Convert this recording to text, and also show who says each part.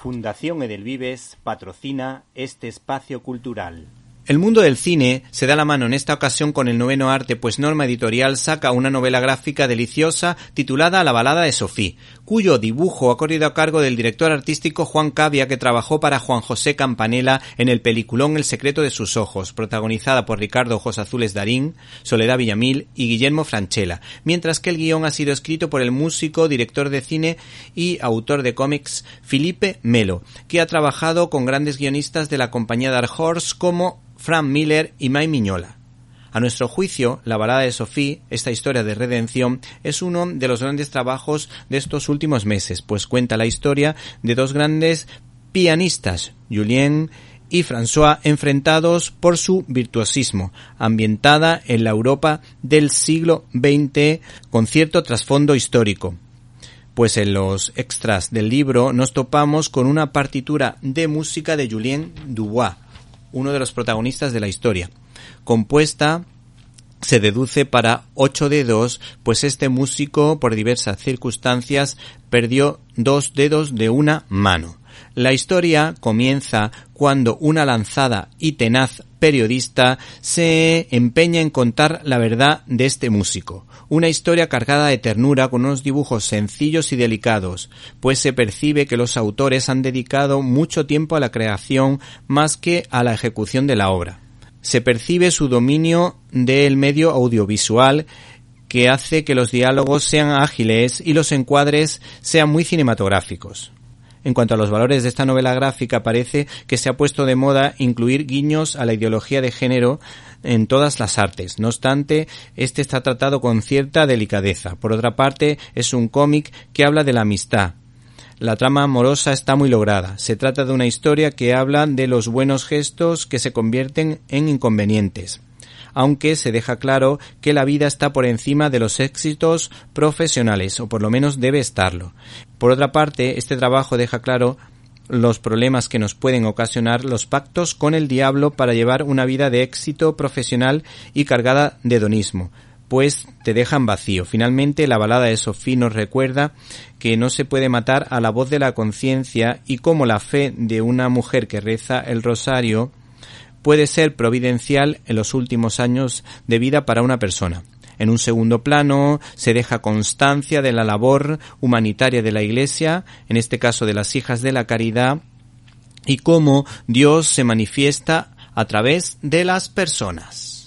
Speaker 1: Fundación Edelvives patrocina este espacio cultural.
Speaker 2: El mundo del cine se da la mano en esta ocasión con el noveno arte, pues Norma Editorial saca una novela gráfica deliciosa titulada La balada de Sofía, cuyo dibujo ha corrido a cargo del director artístico Juan Cavia, que trabajó para Juan José Campanella en el peliculón El secreto de sus ojos, protagonizada por Ricardo Ojos Azules Darín, Soledad Villamil y Guillermo Franchella, mientras que el guion ha sido escrito por el músico, director de cine y autor de cómics Felipe Melo, que ha trabajado con grandes guionistas de la compañía Dark Horse como Frank Miller y May Miñola. A nuestro juicio, la balada de Sophie, esta historia de redención, es uno de los grandes trabajos de estos últimos meses, pues cuenta la historia de dos grandes pianistas, Julien y François, enfrentados por su virtuosismo, ambientada en la Europa del siglo XX con cierto trasfondo histórico. Pues en los extras del libro nos topamos con una partitura de música de Julien Dubois, uno de los protagonistas de la historia. Compuesta se deduce para ocho dedos, pues este músico, por diversas circunstancias, perdió dos dedos de una mano. La historia comienza cuando una lanzada y tenaz periodista se empeña en contar la verdad de este músico. Una historia cargada de ternura con unos dibujos sencillos y delicados, pues se percibe que los autores han dedicado mucho tiempo a la creación más que a la ejecución de la obra. Se percibe su dominio del medio audiovisual que hace que los diálogos sean ágiles y los encuadres sean muy cinematográficos. En cuanto a los valores de esta novela gráfica, parece que se ha puesto de moda incluir guiños a la ideología de género en todas las artes. No obstante, este está tratado con cierta delicadeza. Por otra parte, es un cómic que habla de la amistad. La trama amorosa está muy lograda. Se trata de una historia que habla de los buenos gestos que se convierten en inconvenientes aunque se deja claro que la vida está por encima de los éxitos profesionales, o por lo menos debe estarlo. Por otra parte, este trabajo deja claro los problemas que nos pueden ocasionar los pactos con el diablo para llevar una vida de éxito profesional y cargada de hedonismo, pues te dejan vacío. Finalmente, la balada de Sofía nos recuerda que no se puede matar a la voz de la conciencia y cómo la fe de una mujer que reza el rosario puede ser providencial en los últimos años de vida para una persona. En un segundo plano se deja constancia de la labor humanitaria de la Iglesia, en este caso de las hijas de la caridad, y cómo Dios se manifiesta a través de las personas.